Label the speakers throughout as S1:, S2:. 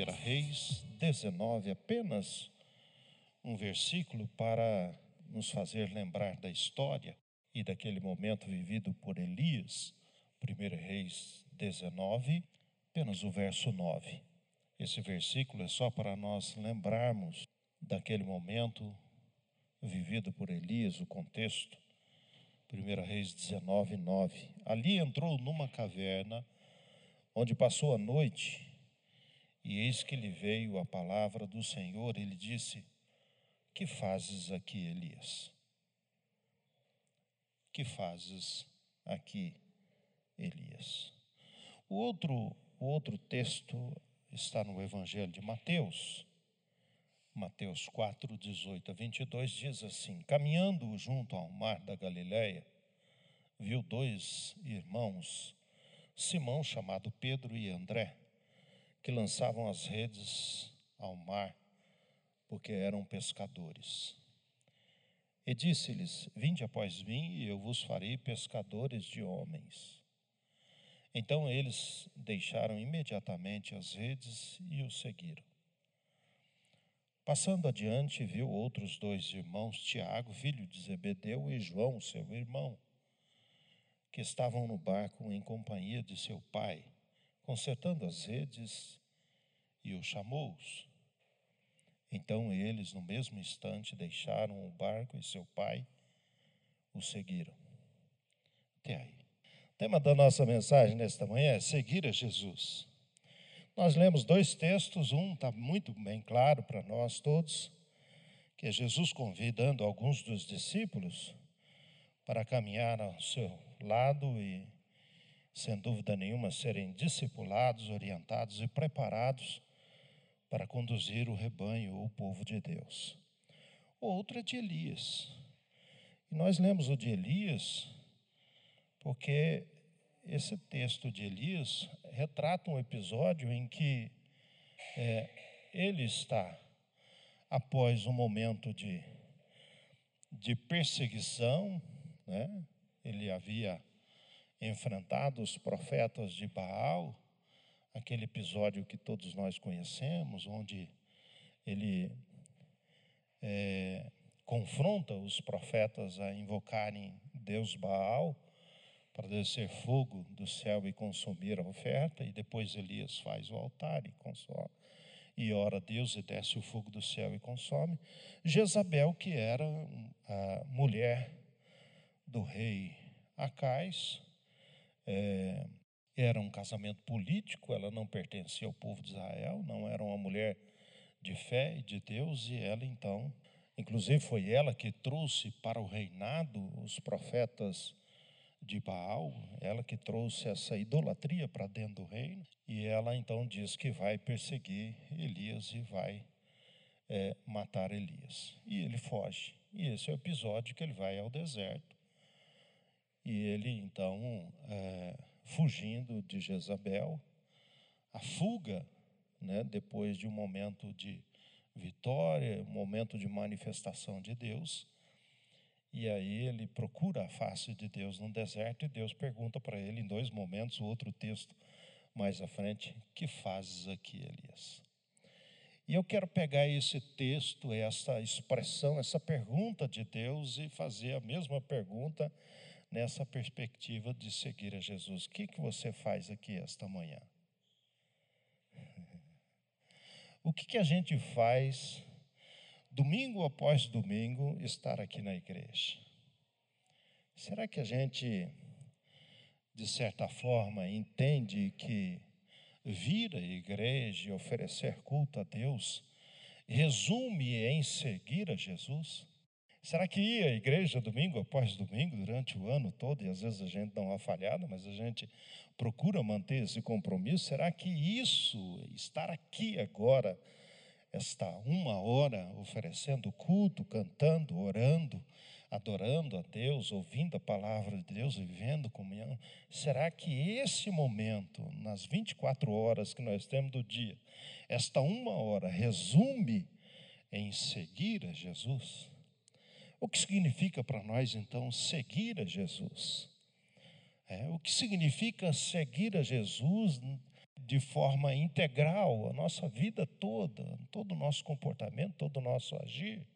S1: 1 Reis 19, apenas um versículo para nos fazer lembrar da história e daquele momento vivido por Elias. 1 Reis 19, apenas o verso 9. Esse versículo é só para nós lembrarmos daquele momento vivido por Elias, o contexto. 1 Reis 19, 9. Ali entrou numa caverna, onde passou a noite e eis que lhe veio a palavra do Senhor, ele disse: Que fazes aqui, Elias? Que fazes aqui, Elias? O outro, o outro texto está no Evangelho de Mateus. Mateus 4, 18 a 22 diz assim: Caminhando junto ao mar da Galileia, viu dois irmãos, Simão, chamado Pedro, e André que lançavam as redes ao mar, porque eram pescadores. E disse-lhes: Vinde após mim, e eu vos farei pescadores de homens. Então eles deixaram imediatamente as redes e o seguiram. Passando adiante, viu outros dois irmãos, Tiago, filho de Zebedeu, e João, seu irmão, que estavam no barco em companhia de seu pai consertando as redes, e o chamou-os. Então eles, no mesmo instante, deixaram o barco e seu pai o seguiram. Até aí. O tema da nossa mensagem nesta manhã é seguir a Jesus. Nós lemos dois textos, um está muito bem claro para nós todos, que é Jesus convidando alguns dos discípulos para caminhar ao seu lado e sem dúvida nenhuma, serem discipulados, orientados e preparados para conduzir o rebanho ou o povo de Deus. O outro é de Elias. E nós lemos o de Elias porque esse texto de Elias retrata um episódio em que é, ele está após um momento de, de perseguição, né? ele havia enfrentado os profetas de Baal, aquele episódio que todos nós conhecemos, onde ele é, confronta os profetas a invocarem Deus Baal para descer fogo do céu e consumir a oferta, e depois Elias faz o altar e consome, e ora a Deus e desce o fogo do céu e consome. Jezabel, que era a mulher do rei Acais, é, era um casamento político, ela não pertencia ao povo de Israel, não era uma mulher de fé e de Deus, e ela então, inclusive foi ela que trouxe para o reinado os profetas de Baal, ela que trouxe essa idolatria para dentro do reino, e ela então diz que vai perseguir Elias e vai é, matar Elias. E ele foge. E esse é o episódio que ele vai ao deserto e ele, então, é, fugindo de Jezabel, a fuga, né, depois de um momento de vitória, um momento de manifestação de Deus. E aí ele procura a face de Deus no deserto e Deus pergunta para ele em dois momentos, o outro texto mais à frente: Que fazes aqui, Elias? E eu quero pegar esse texto, essa expressão, essa pergunta de Deus e fazer a mesma pergunta nessa perspectiva de seguir a Jesus. O que, que você faz aqui esta manhã? O que, que a gente faz domingo após domingo estar aqui na igreja? Será que a gente, de certa forma, entende que vir à igreja e oferecer culto a Deus resume em seguir a Jesus? Será que ir à igreja domingo após domingo, durante o ano todo, e às vezes a gente dá uma falhada, mas a gente procura manter esse compromisso? Será que isso, estar aqui agora, esta uma hora oferecendo culto, cantando, orando, adorando a Deus, ouvindo a palavra de Deus, vivendo comunhão, será que esse momento, nas 24 horas que nós temos do dia, esta uma hora, resume em seguir a Jesus? O que significa para nós, então, seguir a Jesus? É, o que significa seguir a Jesus de forma integral, a nossa vida toda, todo o nosso comportamento, todo o nosso agir?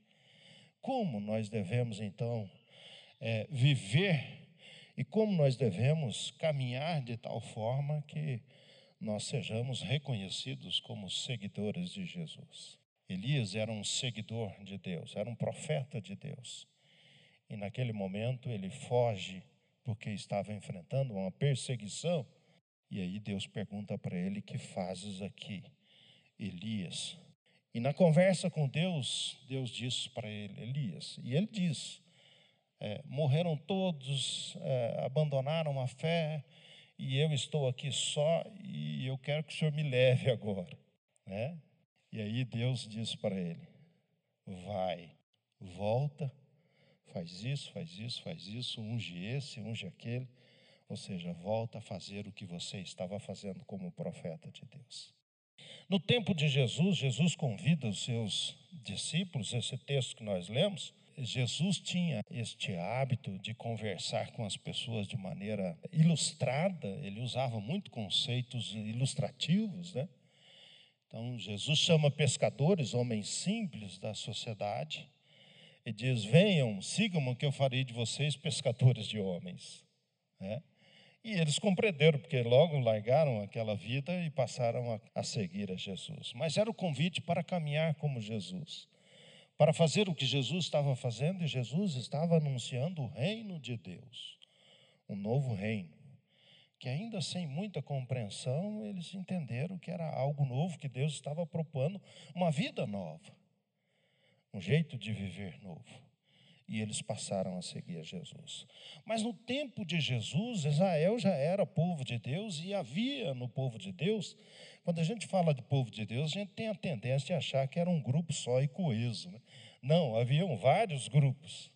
S1: Como nós devemos, então, é, viver e como nós devemos caminhar de tal forma que nós sejamos reconhecidos como seguidores de Jesus? Elias era um seguidor de Deus, era um profeta de Deus. E naquele momento ele foge porque estava enfrentando uma perseguição. E aí Deus pergunta para ele: Que fazes aqui, Elias? E na conversa com Deus, Deus diz para ele: Elias. E ele diz: é, Morreram todos, é, abandonaram a fé, e eu estou aqui só, e eu quero que o Senhor me leve agora. Né? E aí Deus diz para ele: vai, volta, faz isso, faz isso, faz isso, unge esse, unge aquele. Ou seja, volta a fazer o que você estava fazendo como profeta de Deus. No tempo de Jesus, Jesus convida os seus discípulos, esse texto que nós lemos, Jesus tinha este hábito de conversar com as pessoas de maneira ilustrada, ele usava muito conceitos ilustrativos, né? Então, Jesus chama pescadores, homens simples da sociedade, e diz: Venham, sigam-me, que eu farei de vocês pescadores de homens. É? E eles compreenderam, porque logo largaram aquela vida e passaram a, a seguir a Jesus. Mas era o convite para caminhar como Jesus, para fazer o que Jesus estava fazendo, e Jesus estava anunciando o reino de Deus, um novo reino que ainda sem muita compreensão, eles entenderam que era algo novo, que Deus estava propondo uma vida nova, um jeito de viver novo. E eles passaram a seguir a Jesus. Mas no tempo de Jesus, Israel já era povo de Deus e havia no povo de Deus, quando a gente fala de povo de Deus, a gente tem a tendência de achar que era um grupo só e coeso. Né? Não, haviam vários grupos.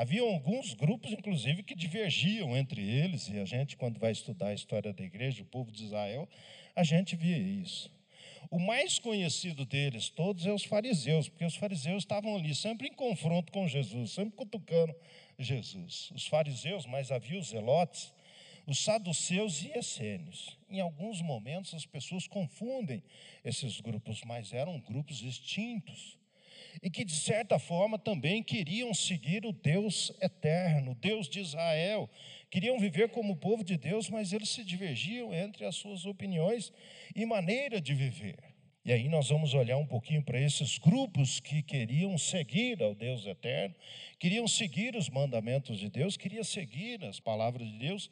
S1: Havia alguns grupos, inclusive, que divergiam entre eles, e a gente, quando vai estudar a história da igreja, o povo de Israel, a gente via isso. O mais conhecido deles todos é os fariseus, porque os fariseus estavam ali sempre em confronto com Jesus, sempre cutucando Jesus. Os fariseus, mas havia os zelotes, os saduceus e essênios. Em alguns momentos as pessoas confundem esses grupos, mas eram grupos distintos e que, de certa forma, também queriam seguir o Deus eterno, Deus de Israel. Queriam viver como povo de Deus, mas eles se divergiam entre as suas opiniões e maneira de viver. E aí nós vamos olhar um pouquinho para esses grupos que queriam seguir ao Deus eterno, queriam seguir os mandamentos de Deus, queriam seguir as palavras de Deus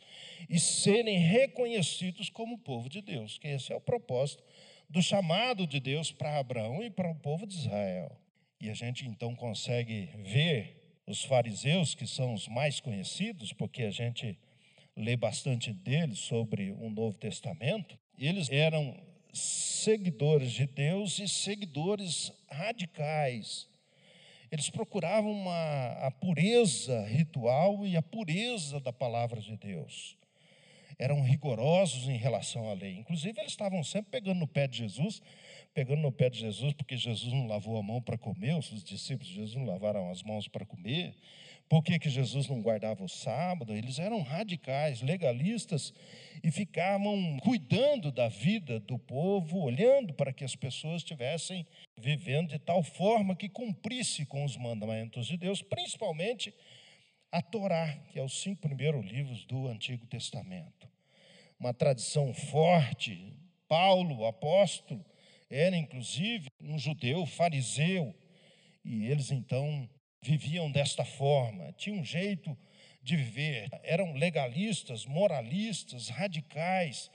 S1: e serem reconhecidos como povo de Deus, que esse é o propósito do chamado de Deus para Abraão e para o povo de Israel. E a gente então consegue ver os fariseus, que são os mais conhecidos, porque a gente lê bastante deles sobre o Novo Testamento. Eles eram seguidores de Deus e seguidores radicais. Eles procuravam uma, a pureza ritual e a pureza da palavra de Deus. Eram rigorosos em relação à lei. Inclusive, eles estavam sempre pegando no pé de Jesus pegando no pé de Jesus, porque Jesus não lavou a mão para comer, os discípulos de Jesus não lavaram as mãos para comer. Por que, que Jesus não guardava o sábado? Eles eram radicais, legalistas e ficavam cuidando da vida do povo, olhando para que as pessoas estivessem vivendo de tal forma que cumprisse com os mandamentos de Deus, principalmente a Torá, que é os cinco primeiros livros do Antigo Testamento. Uma tradição forte, Paulo, apóstolo, era inclusive um judeu fariseu, e eles então viviam desta forma, tinham um jeito de viver, eram legalistas, moralistas, radicais,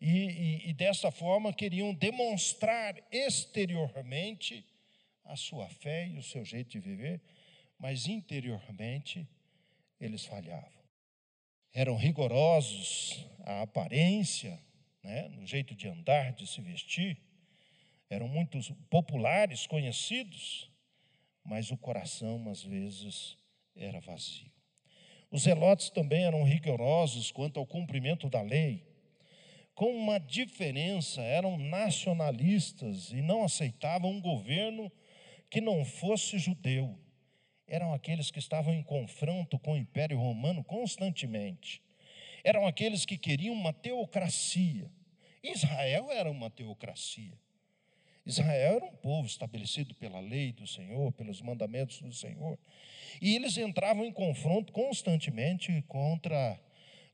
S1: e, e, e dessa forma queriam demonstrar exteriormente a sua fé e o seu jeito de viver, mas interiormente eles falhavam. Eram rigorosos a aparência, né, no jeito de andar, de se vestir, eram muito populares, conhecidos, mas o coração, às vezes, era vazio. Os zelotes também eram rigorosos quanto ao cumprimento da lei, com uma diferença, eram nacionalistas e não aceitavam um governo que não fosse judeu. Eram aqueles que estavam em confronto com o Império Romano constantemente. Eram aqueles que queriam uma teocracia. Israel era uma teocracia. Israel era um povo estabelecido pela lei do Senhor, pelos mandamentos do Senhor. E eles entravam em confronto constantemente contra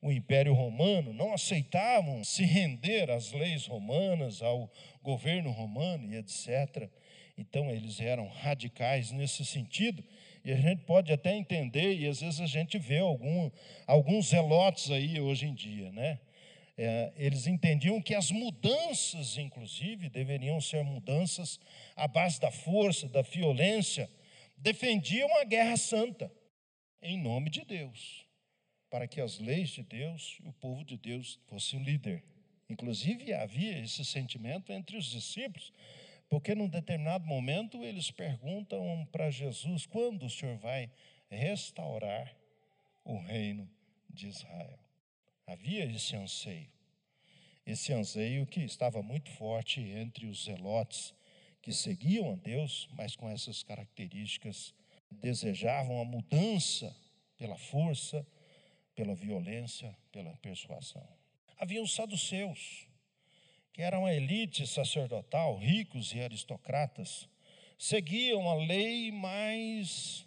S1: o Império Romano, não aceitavam se render às leis romanas, ao governo romano e etc. Então eles eram radicais nesse sentido, e a gente pode até entender, e às vezes a gente vê algum, alguns zelotes aí hoje em dia, né? É, eles entendiam que as mudanças, inclusive, deveriam ser mudanças à base da força, da violência, defendiam a guerra santa, em nome de Deus, para que as leis de Deus e o povo de Deus fosse o líder. Inclusive, havia esse sentimento entre os discípulos, porque num determinado momento eles perguntam para Jesus: quando o Senhor vai restaurar o reino de Israel? Havia esse anseio, esse anseio que estava muito forte entre os zelotes que seguiam a Deus, mas com essas características, desejavam a mudança pela força, pela violência, pela persuasão. Havia os saduceus, que eram a elite sacerdotal, ricos e aristocratas, seguiam a lei, mas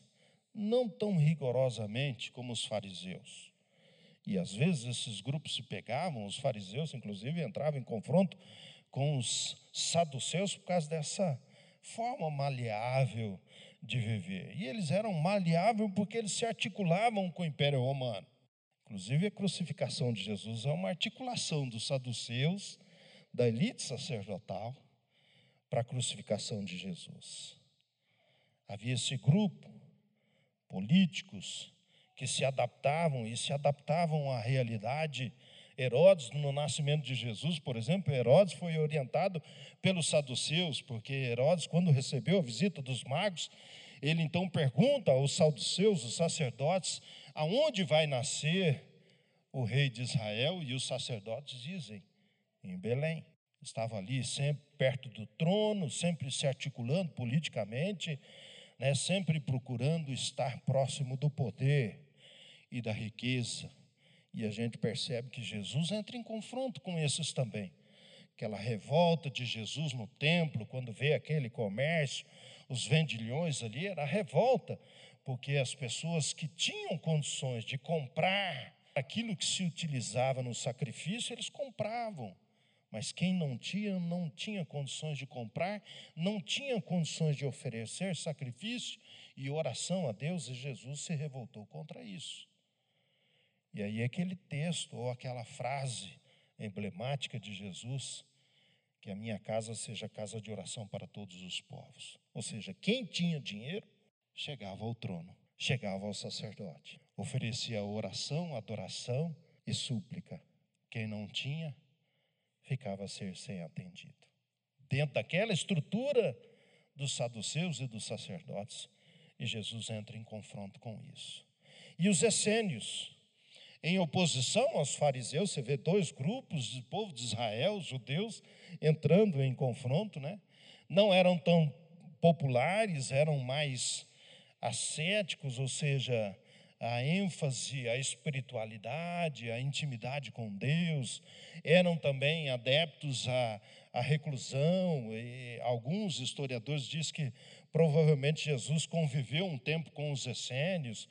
S1: não tão rigorosamente como os fariseus. E às vezes esses grupos se pegavam, os fariseus, inclusive, entravam em confronto com os saduceus por causa dessa forma maleável de viver. E eles eram maleáveis porque eles se articulavam com o Império Romano. Inclusive, a crucificação de Jesus é uma articulação dos saduceus, da elite sacerdotal, para a crucificação de Jesus. Havia esse grupo, políticos, que se adaptavam e se adaptavam à realidade. Herodes, no nascimento de Jesus, por exemplo, Herodes foi orientado pelos saduceus, porque Herodes, quando recebeu a visita dos magos, ele então pergunta aos saduceus, os sacerdotes, aonde vai nascer o rei de Israel? E os sacerdotes dizem, em Belém. Estava ali sempre perto do trono, sempre se articulando politicamente, né, sempre procurando estar próximo do poder e da riqueza. E a gente percebe que Jesus entra em confronto com esses também. Aquela revolta de Jesus no templo, quando vê aquele comércio, os vendilhões ali, era revolta, porque as pessoas que tinham condições de comprar aquilo que se utilizava no sacrifício, eles compravam. Mas quem não tinha, não tinha condições de comprar, não tinha condições de oferecer sacrifício e oração a Deus, e Jesus se revoltou contra isso. E aí aquele texto ou aquela frase emblemática de Jesus, que a minha casa seja casa de oração para todos os povos. Ou seja, quem tinha dinheiro chegava ao trono, chegava ao sacerdote, oferecia oração, adoração e súplica. Quem não tinha, ficava a ser sem atendido. Dentro daquela estrutura dos saduceus e dos sacerdotes, e Jesus entra em confronto com isso. E os essênios, em oposição aos fariseus, você vê dois grupos do povo de Israel, judeus, entrando em confronto, né? Não eram tão populares, eram mais ascéticos, ou seja, a ênfase, a espiritualidade, a intimidade com Deus, eram também adeptos à, à reclusão, alguns historiadores dizem que provavelmente Jesus conviveu um tempo com os essênios,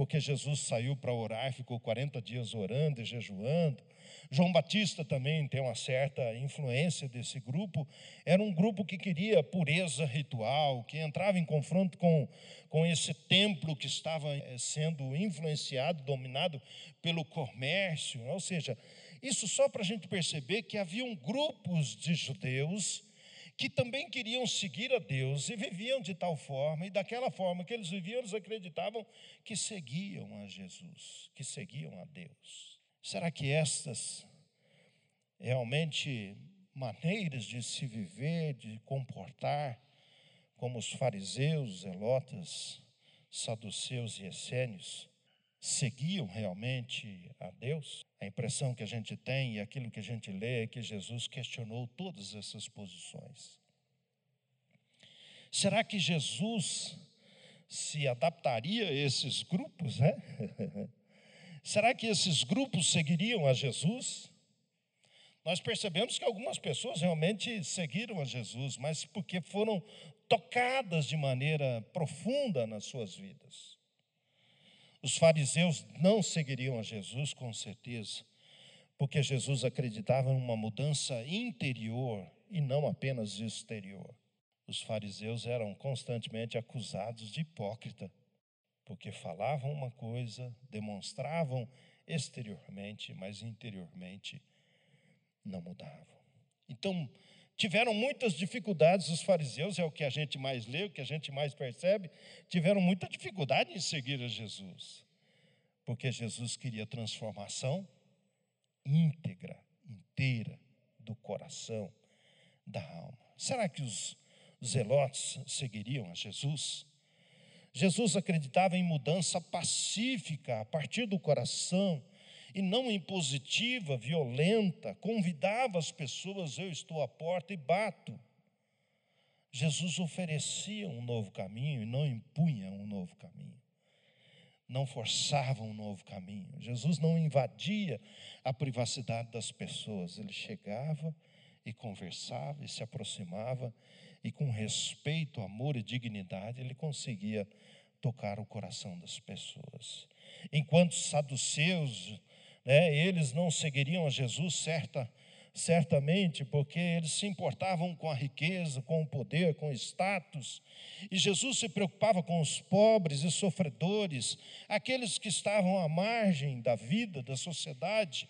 S1: porque Jesus saiu para orar, ficou 40 dias orando e jejuando. João Batista também tem uma certa influência desse grupo. Era um grupo que queria pureza ritual, que entrava em confronto com, com esse templo que estava eh, sendo influenciado, dominado pelo comércio. Ou seja, isso só para a gente perceber que haviam grupos de judeus que também queriam seguir a Deus e viviam de tal forma, e daquela forma que eles viviam, eles acreditavam que seguiam a Jesus, que seguiam a Deus. Será que estas realmente maneiras de se viver, de comportar, como os fariseus, zelotas, saduceus e essênios seguiam realmente a Deus? A impressão que a gente tem e aquilo que a gente lê é que Jesus questionou todas essas posições. Será que Jesus se adaptaria a esses grupos, né? Será que esses grupos seguiriam a Jesus? Nós percebemos que algumas pessoas realmente seguiram a Jesus, mas porque foram tocadas de maneira profunda nas suas vidas. Os fariseus não seguiriam a Jesus, com certeza, porque Jesus acreditava em uma mudança interior e não apenas exterior. Os fariseus eram constantemente acusados de hipócrita, porque falavam uma coisa, demonstravam exteriormente, mas interiormente não mudavam. Então, tiveram muitas dificuldades, os fariseus, é o que a gente mais lê, o que a gente mais percebe, tiveram muita dificuldade em seguir a Jesus, porque Jesus queria transformação íntegra, inteira do coração, da alma. Será que os zelotes seguiriam a Jesus? Jesus acreditava em mudança pacífica a partir do coração e não impositiva, violenta, convidava as pessoas, eu estou à porta e bato. Jesus oferecia um novo caminho e não impunha um novo caminho. Não forçava um novo caminho. Jesus não invadia a privacidade das pessoas. Ele chegava e conversava e se aproximava e com respeito, amor e dignidade ele conseguia tocar o coração das pessoas. Enquanto saduceus né, eles não seguiriam a Jesus certa, certamente, porque eles se importavam com a riqueza, com o poder, com o status. E Jesus se preocupava com os pobres e sofredores, aqueles que estavam à margem da vida, da sociedade.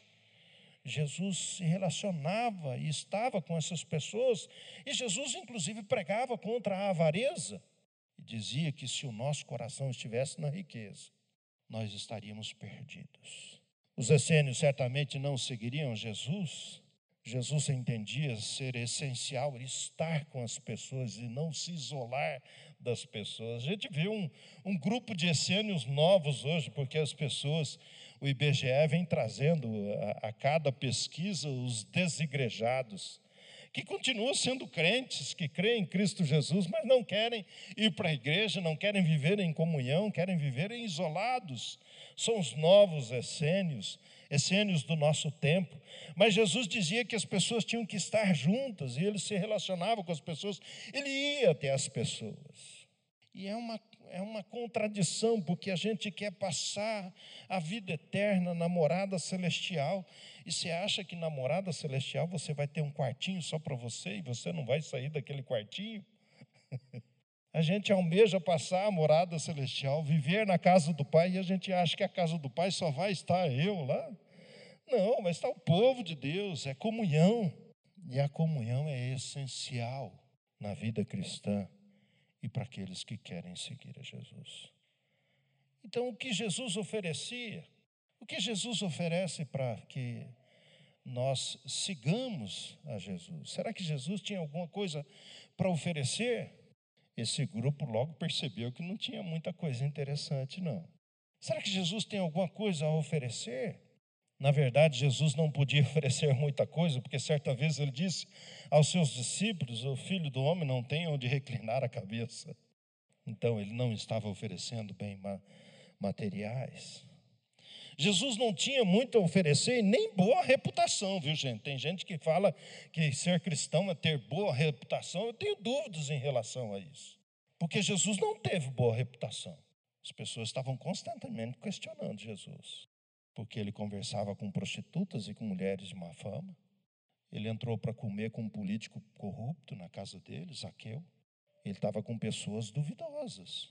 S1: Jesus se relacionava e estava com essas pessoas, e Jesus, inclusive, pregava contra a avareza e dizia que se o nosso coração estivesse na riqueza, nós estaríamos perdidos. Os essênios certamente não seguiriam Jesus. Jesus entendia ser essencial estar com as pessoas e não se isolar das pessoas. A gente vê um, um grupo de essênios novos hoje, porque as pessoas, o IBGE vem trazendo a, a cada pesquisa os desigrejados que continuam sendo crentes, que creem em Cristo Jesus, mas não querem ir para a igreja, não querem viver em comunhão, querem viver isolados. São os novos essênios, essênios do nosso tempo. Mas Jesus dizia que as pessoas tinham que estar juntas e ele se relacionava com as pessoas, ele ia até as pessoas. E é uma é uma contradição, porque a gente quer passar a vida eterna na morada celestial, e você acha que na morada celestial você vai ter um quartinho só para você e você não vai sair daquele quartinho? A gente almeja passar a morada celestial, viver na casa do Pai, e a gente acha que a casa do Pai só vai estar eu lá. Não, vai estar o povo de Deus, é comunhão. E a comunhão é essencial na vida cristã e para aqueles que querem seguir a Jesus. Então, o que Jesus oferecia, o que Jesus oferece para que nós sigamos a Jesus? Será que Jesus tinha alguma coisa para oferecer? Esse grupo logo percebeu que não tinha muita coisa interessante, não. Será que Jesus tem alguma coisa a oferecer? Na verdade, Jesus não podia oferecer muita coisa, porque certa vez ele disse aos seus discípulos: O filho do homem não tem onde reclinar a cabeça. Então, ele não estava oferecendo bem materiais. Jesus não tinha muito a oferecer e nem boa reputação, viu, gente? Tem gente que fala que ser cristão é ter boa reputação. Eu tenho dúvidas em relação a isso. Porque Jesus não teve boa reputação. As pessoas estavam constantemente questionando Jesus porque ele conversava com prostitutas e com mulheres de má fama. Ele entrou para comer com um político corrupto na casa dele, Zaqueu. Ele estava com pessoas duvidosas.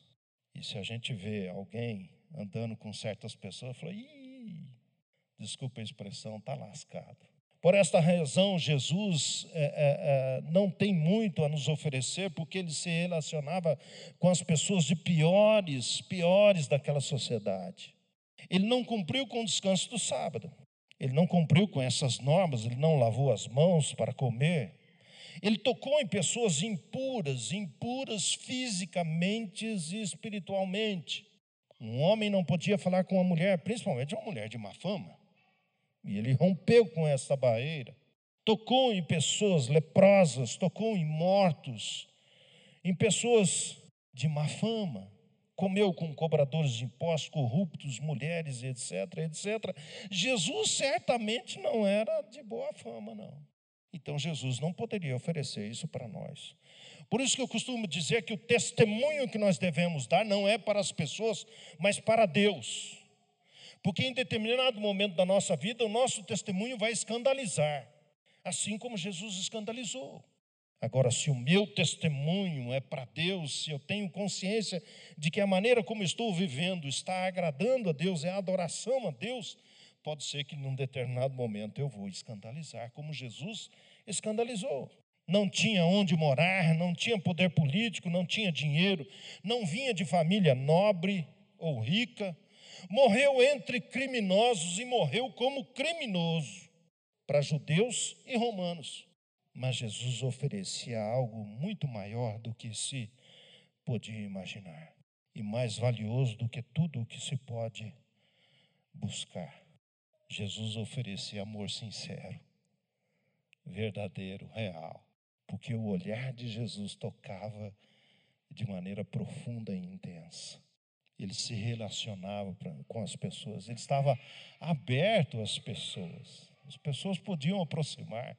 S1: E se a gente vê alguém andando com certas pessoas, fala, Ih, desculpa a expressão, está lascado. Por esta razão, Jesus é, é, é, não tem muito a nos oferecer, porque ele se relacionava com as pessoas de piores, piores daquela sociedade. Ele não cumpriu com o descanso do sábado. Ele não cumpriu com essas normas, ele não lavou as mãos para comer. Ele tocou em pessoas impuras, impuras fisicamente e espiritualmente. Um homem não podia falar com uma mulher, principalmente uma mulher de má fama. E ele rompeu com essa barreira. Tocou em pessoas leprosas, tocou em mortos, em pessoas de má fama. Comeu com cobradores de impostos, corruptos, mulheres, etc, etc. Jesus certamente não era de boa fama, não. Então Jesus não poderia oferecer isso para nós. Por isso que eu costumo dizer que o testemunho que nós devemos dar não é para as pessoas, mas para Deus. Porque em determinado momento da nossa vida, o nosso testemunho vai escandalizar, assim como Jesus escandalizou. Agora, se o meu testemunho é para Deus, se eu tenho consciência de que a maneira como estou vivendo está agradando a Deus, é adoração a Deus, pode ser que num determinado momento eu vou escandalizar, como Jesus escandalizou. Não tinha onde morar, não tinha poder político, não tinha dinheiro, não vinha de família nobre ou rica, morreu entre criminosos e morreu como criminoso para judeus e romanos. Mas Jesus oferecia algo muito maior do que se podia imaginar e mais valioso do que tudo o que se pode buscar. Jesus oferecia amor sincero, verdadeiro, real, porque o olhar de Jesus tocava de maneira profunda e intensa. Ele se relacionava com as pessoas, ele estava aberto às pessoas, as pessoas podiam aproximar.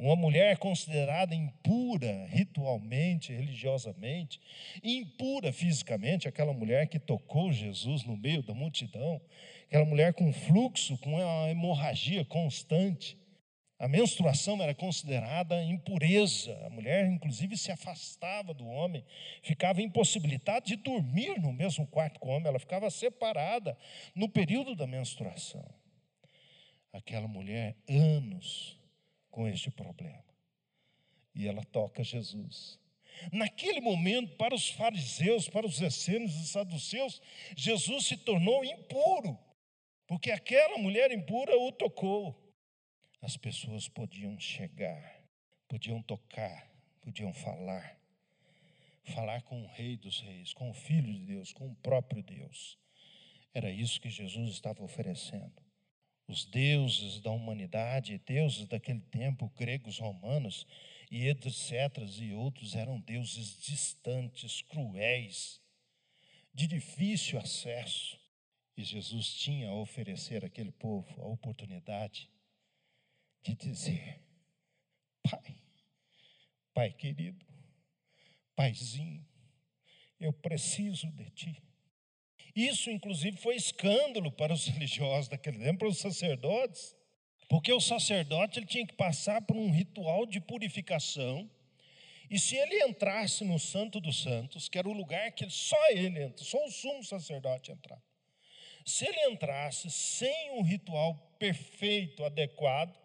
S1: Uma mulher considerada impura ritualmente, religiosamente, impura fisicamente, aquela mulher que tocou Jesus no meio da multidão, aquela mulher com fluxo, com uma hemorragia constante. A menstruação era considerada impureza. A mulher, inclusive, se afastava do homem, ficava impossibilitada de dormir no mesmo quarto com o homem, ela ficava separada no período da menstruação. Aquela mulher, anos, com este problema. E ela toca Jesus. Naquele momento, para os fariseus, para os essênios e saduceus, Jesus se tornou impuro, porque aquela mulher impura o tocou. As pessoas podiam chegar, podiam tocar, podiam falar, falar com o Rei dos Reis, com o Filho de Deus, com o próprio Deus. Era isso que Jesus estava oferecendo os deuses da humanidade, deuses daquele tempo, gregos, romanos e etc. e outros eram deuses distantes, cruéis, de difícil acesso. E Jesus tinha a oferecer àquele povo a oportunidade de dizer: Pai, Pai querido, Paizinho, eu preciso de Ti. Isso, inclusive, foi escândalo para os religiosos daquele tempo, para os sacerdotes, porque o sacerdote ele tinha que passar por um ritual de purificação, e se ele entrasse no Santo dos Santos, que era o lugar que só ele entra, só o sumo sacerdote entrava, se ele entrasse sem um ritual perfeito, adequado,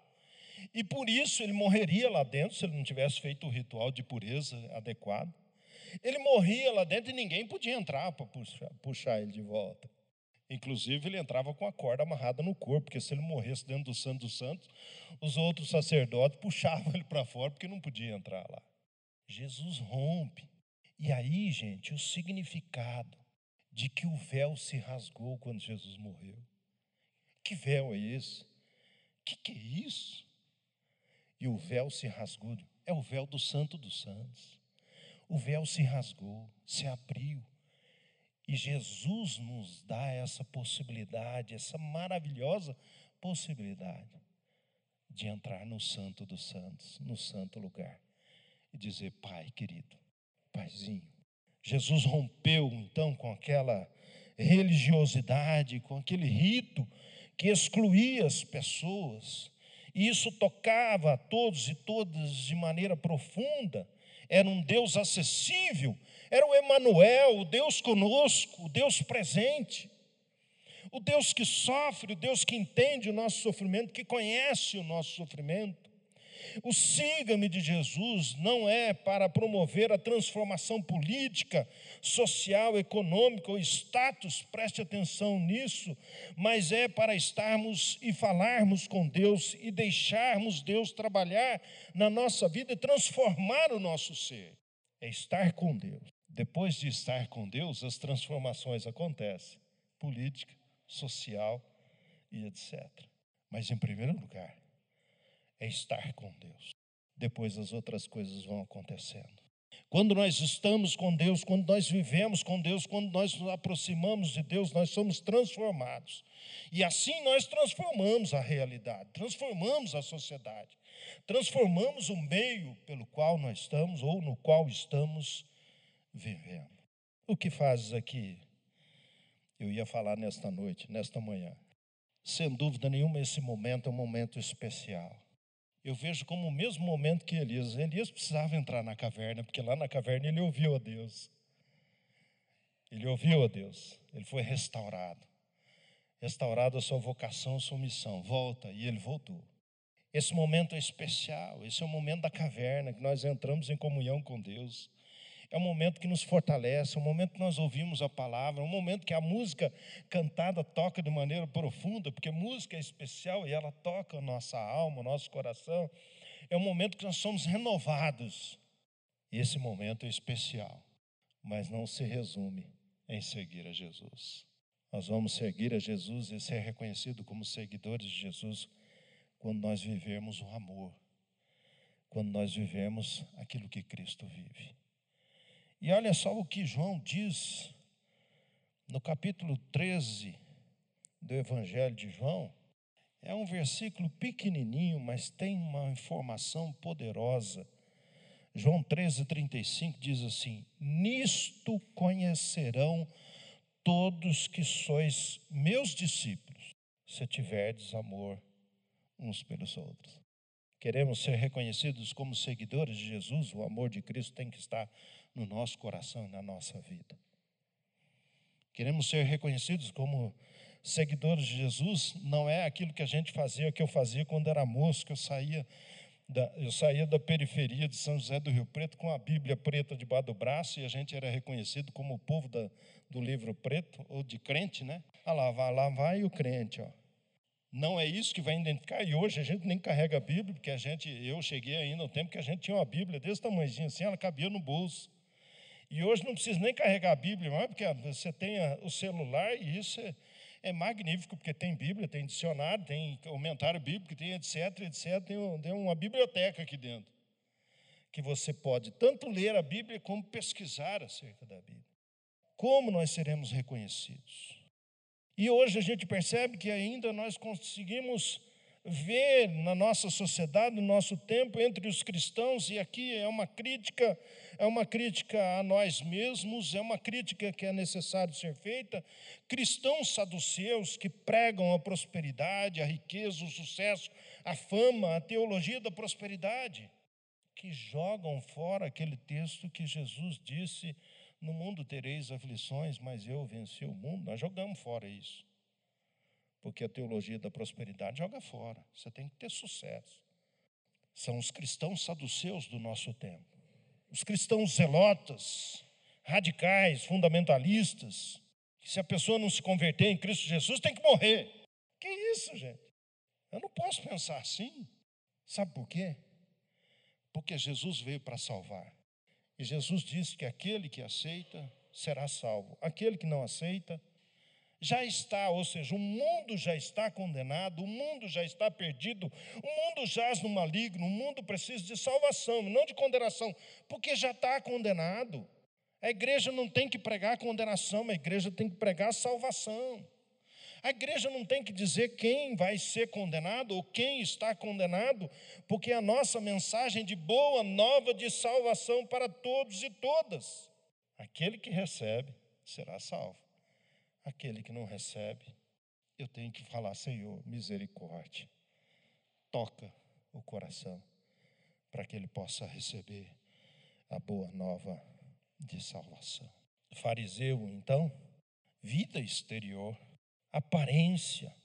S1: e por isso ele morreria lá dentro, se ele não tivesse feito o ritual de pureza adequado, ele morria lá dentro e ninguém podia entrar para puxar, puxar ele de volta. Inclusive, ele entrava com a corda amarrada no corpo, porque se ele morresse dentro do Santo dos Santos, os outros sacerdotes puxavam ele para fora, porque não podia entrar lá. Jesus rompe. E aí, gente, o significado de que o véu se rasgou quando Jesus morreu. Que véu é esse? Que, que é isso? E o véu se rasgou. É o véu do Santo dos Santos o véu se rasgou, se abriu. E Jesus nos dá essa possibilidade, essa maravilhosa possibilidade de entrar no Santo dos Santos, no santo lugar, e dizer: Pai querido, Paizinho. Jesus rompeu então com aquela religiosidade, com aquele rito que excluía as pessoas, e isso tocava a todos e todas de maneira profunda era um Deus acessível, era o Emanuel, o Deus conosco, o Deus presente. O Deus que sofre, o Deus que entende o nosso sofrimento, que conhece o nosso sofrimento. O siga-me de Jesus não é para promover a transformação política, social, econômica ou status, preste atenção nisso, mas é para estarmos e falarmos com Deus e deixarmos Deus trabalhar na nossa vida e transformar o nosso ser. É estar com Deus. Depois de estar com Deus, as transformações acontecem política, social e etc. Mas, em primeiro lugar, é estar com Deus. Depois as outras coisas vão acontecendo. Quando nós estamos com Deus, quando nós vivemos com Deus, quando nós nos aproximamos de Deus, nós somos transformados. E assim nós transformamos a realidade, transformamos a sociedade, transformamos o meio pelo qual nós estamos ou no qual estamos vivendo. O que fazes aqui? Eu ia falar nesta noite, nesta manhã. Sem dúvida nenhuma, esse momento é um momento especial eu vejo como o mesmo momento que Elias. Elias precisava entrar na caverna, porque lá na caverna ele ouviu a Deus. Ele ouviu a Deus, ele foi restaurado. Restaurado a sua vocação, a sua missão. Volta, e ele voltou. Esse momento é especial, esse é o momento da caverna, que nós entramos em comunhão com Deus é um momento que nos fortalece, é um momento que nós ouvimos a palavra, é um momento que a música cantada toca de maneira profunda, porque música é especial e ela toca a nossa alma, o nosso coração. É um momento que nós somos renovados. E esse momento é especial, mas não se resume em seguir a Jesus. Nós vamos seguir a Jesus e ser reconhecido como seguidores de Jesus quando nós vivermos o amor, quando nós vivemos aquilo que Cristo vive. E olha só o que João diz no capítulo 13 do Evangelho de João. É um versículo pequenininho, mas tem uma informação poderosa. João 13, 35 diz assim: Nisto conhecerão todos que sois meus discípulos, se tiverdes amor uns pelos outros. Queremos ser reconhecidos como seguidores de Jesus, o amor de Cristo tem que estar no nosso coração e na nossa vida. Queremos ser reconhecidos como seguidores de Jesus, não é aquilo que a gente fazia, que eu fazia quando era moço, que eu saía da, eu saía da periferia de São José do Rio Preto com a Bíblia preta debaixo do braço e a gente era reconhecido como o povo da, do livro preto, ou de crente, né? Ah lá, vai, lá vai o crente, ó. Não é isso que vai identificar, e hoje a gente nem carrega a Bíblia, porque a gente, eu cheguei ainda no tempo que a gente tinha uma Bíblia desse tamanhozinho assim, ela cabia no bolso. E hoje não precisa nem carregar a Bíblia mais, porque você tem o celular e isso é, é magnífico, porque tem Bíblia, tem dicionário, tem comentário bíblico, tem etc, etc. Tem, tem uma biblioteca aqui dentro. Que você pode tanto ler a Bíblia como pesquisar acerca da Bíblia. Como nós seremos reconhecidos? E hoje a gente percebe que ainda nós conseguimos ver na nossa sociedade, no nosso tempo, entre os cristãos, e aqui é uma crítica, é uma crítica a nós mesmos, é uma crítica que é necessário ser feita, cristãos saduceus que pregam a prosperidade, a riqueza, o sucesso, a fama, a teologia da prosperidade, que jogam fora aquele texto que Jesus disse: No mundo tereis aflições, mas eu venci o mundo. Nós jogamos fora isso porque a teologia da prosperidade joga fora. Você tem que ter sucesso. São os cristãos saduceus do nosso tempo. Os cristãos zelotas, radicais, fundamentalistas, que se a pessoa não se converter em Cristo Jesus, tem que morrer. Que isso, gente? Eu não posso pensar assim. Sabe por quê? Porque Jesus veio para salvar. E Jesus disse que aquele que aceita será salvo. Aquele que não aceita já está, ou seja, o mundo já está condenado, o mundo já está perdido, o mundo jaz no maligno, o mundo precisa de salvação, não de condenação, porque já está condenado. A igreja não tem que pregar condenação, a igreja tem que pregar salvação. A igreja não tem que dizer quem vai ser condenado ou quem está condenado, porque a nossa mensagem de boa nova de salvação para todos e todas. Aquele que recebe será salvo. Aquele que não recebe, eu tenho que falar, Senhor, misericórdia. Toca o coração para que ele possa receber a boa nova de salvação. Fariseu, então, vida exterior, aparência,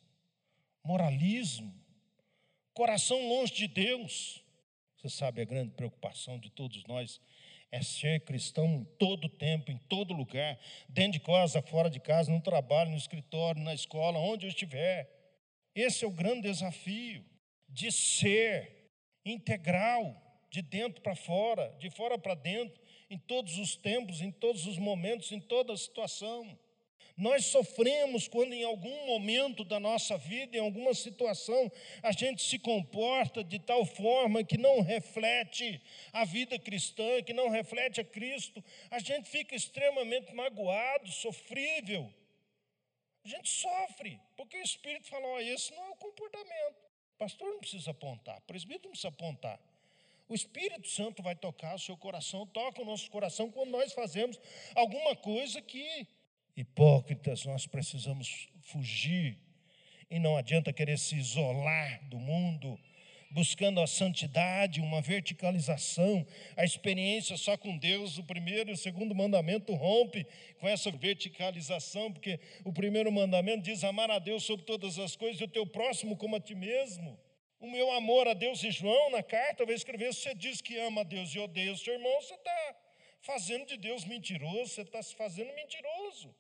S1: moralismo, coração longe de Deus, Você sabe a grande preocupação de todos nós é ser cristão em todo tempo, em todo lugar, dentro de casa, fora de casa, no trabalho, no escritório, na escola, onde eu estiver. Esse é o grande desafio de ser integral, de dentro para fora, de fora para dentro, em todos os tempos, em todos os momentos, em toda situação. Nós sofremos quando, em algum momento da nossa vida, em alguma situação, a gente se comporta de tal forma que não reflete a vida cristã, que não reflete a Cristo. A gente fica extremamente magoado, sofrível. A gente sofre, porque o Espírito fala: oh, esse não é o comportamento. O pastor não precisa apontar, o presbítero não precisa apontar. O Espírito Santo vai tocar o seu coração, toca o nosso coração quando nós fazemos alguma coisa que Hipócritas, nós precisamos fugir e não adianta querer se isolar do mundo, buscando a santidade, uma verticalização, a experiência só com Deus. O primeiro e o segundo mandamento rompe com essa verticalização, porque o primeiro mandamento diz: amar a Deus sobre todas as coisas e o teu próximo como a ti mesmo. O meu amor a Deus e João, na carta, vai escrever: se você diz que ama a Deus e odeia o seu irmão, você está fazendo de Deus mentiroso, você está se fazendo mentiroso.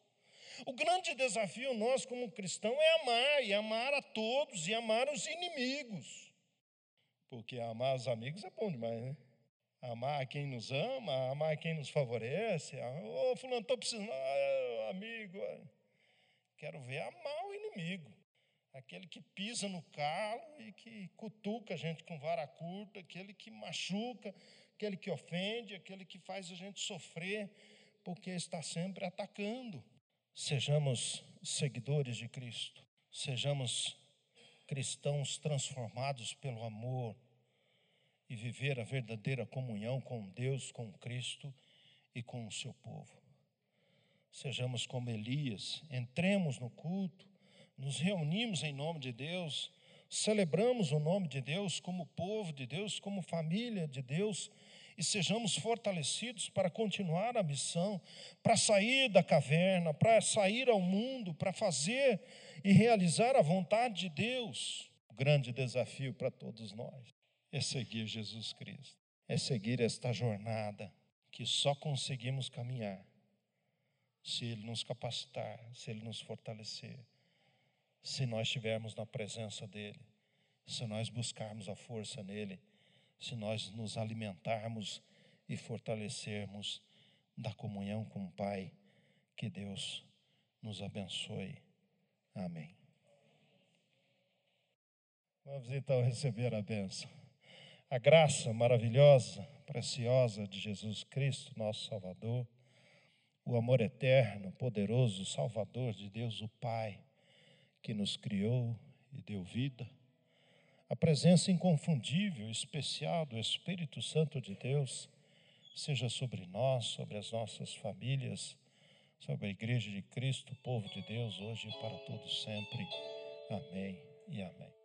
S1: O grande desafio nós, como cristão, é amar, e amar a todos, e amar os inimigos. Porque amar os amigos é bom demais, né? Amar quem nos ama, amar quem nos favorece. Ô, oh, fulano, estou precisando, ah, amigo. Quero ver amar o inimigo. Aquele que pisa no calo e que cutuca a gente com vara curta, aquele que machuca, aquele que ofende, aquele que faz a gente sofrer, porque está sempre atacando. Sejamos seguidores de Cristo, sejamos cristãos transformados pelo amor e viver a verdadeira comunhão com Deus, com Cristo e com o seu povo. Sejamos como Elias, entremos no culto, nos reunimos em nome de Deus, celebramos o nome de Deus como povo de Deus, como família de Deus e sejamos fortalecidos para continuar a missão, para sair da caverna, para sair ao mundo, para fazer e realizar a vontade de Deus. O grande desafio para todos nós é seguir Jesus Cristo, é seguir esta jornada que só conseguimos caminhar se Ele nos capacitar, se Ele nos fortalecer, se nós estivermos na presença dEle, se nós buscarmos a força nele se nós nos alimentarmos e fortalecermos da comunhão com o Pai. Que Deus nos abençoe. Amém. Vamos então receber a bênção. A graça maravilhosa, preciosa de Jesus Cristo, nosso Salvador, o amor eterno, poderoso, Salvador de Deus, o Pai, que nos criou e deu vida a presença inconfundível, especial do Espírito Santo de Deus seja sobre nós, sobre as nossas famílias, sobre a Igreja de Cristo, povo de Deus, hoje e para todos sempre. Amém e amém.